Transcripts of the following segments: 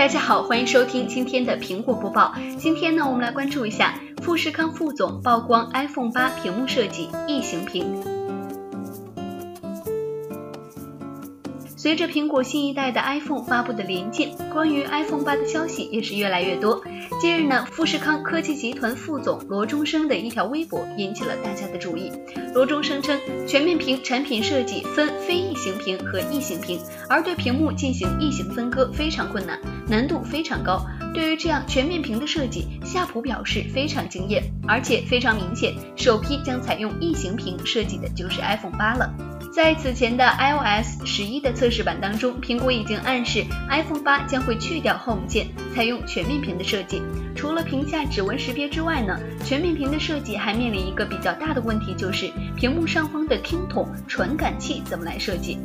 大家好，欢迎收听今天的苹果播报。今天呢，我们来关注一下富士康副总曝光 iPhone 八屏幕设计异形屏。随着苹果新一代的 iPhone 发布的临近，关于 iPhone 八的消息也是越来越多。近日呢，富士康科技集团副总罗中生的一条微博引起了大家的注意。罗中生称，全面屏产品设计分非异形屏和异形屏，而对屏幕进行异形分割非常困难，难度非常高。对于这样全面屏的设计，夏普表示非常惊艳，而且非常明显，首批将采用异形屏设计的就是 iPhone 八了。在此前的 iOS 十一的测试版当中，苹果已经暗示 iPhone 八将会去掉 Home 键，采用全面屏的设计。除了屏下指纹识别之外呢，全面屏的设计还面临一个比较大的问题，就是屏幕上方的听筒传感器怎么来设计。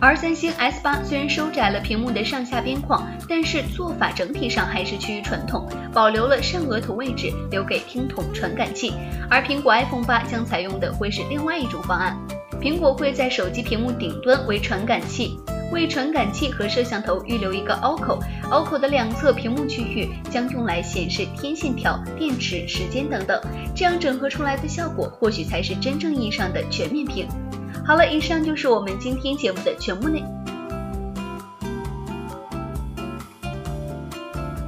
而三星 S 八虽然收窄了屏幕的上下边框，但是做法整体上还是趋于传统，保留了上额头位置留给听筒传感器。而苹果 iPhone 八将采用的会是另外一种方案。苹果会在手机屏幕顶端为传感器，为传感器和摄像头预留一个凹口，凹口的两侧屏幕区域将用来显示天线条、电池、时间等等，这样整合出来的效果或许才是真正意义上的全面屏。好了，以上就是我们今天节目的全部内。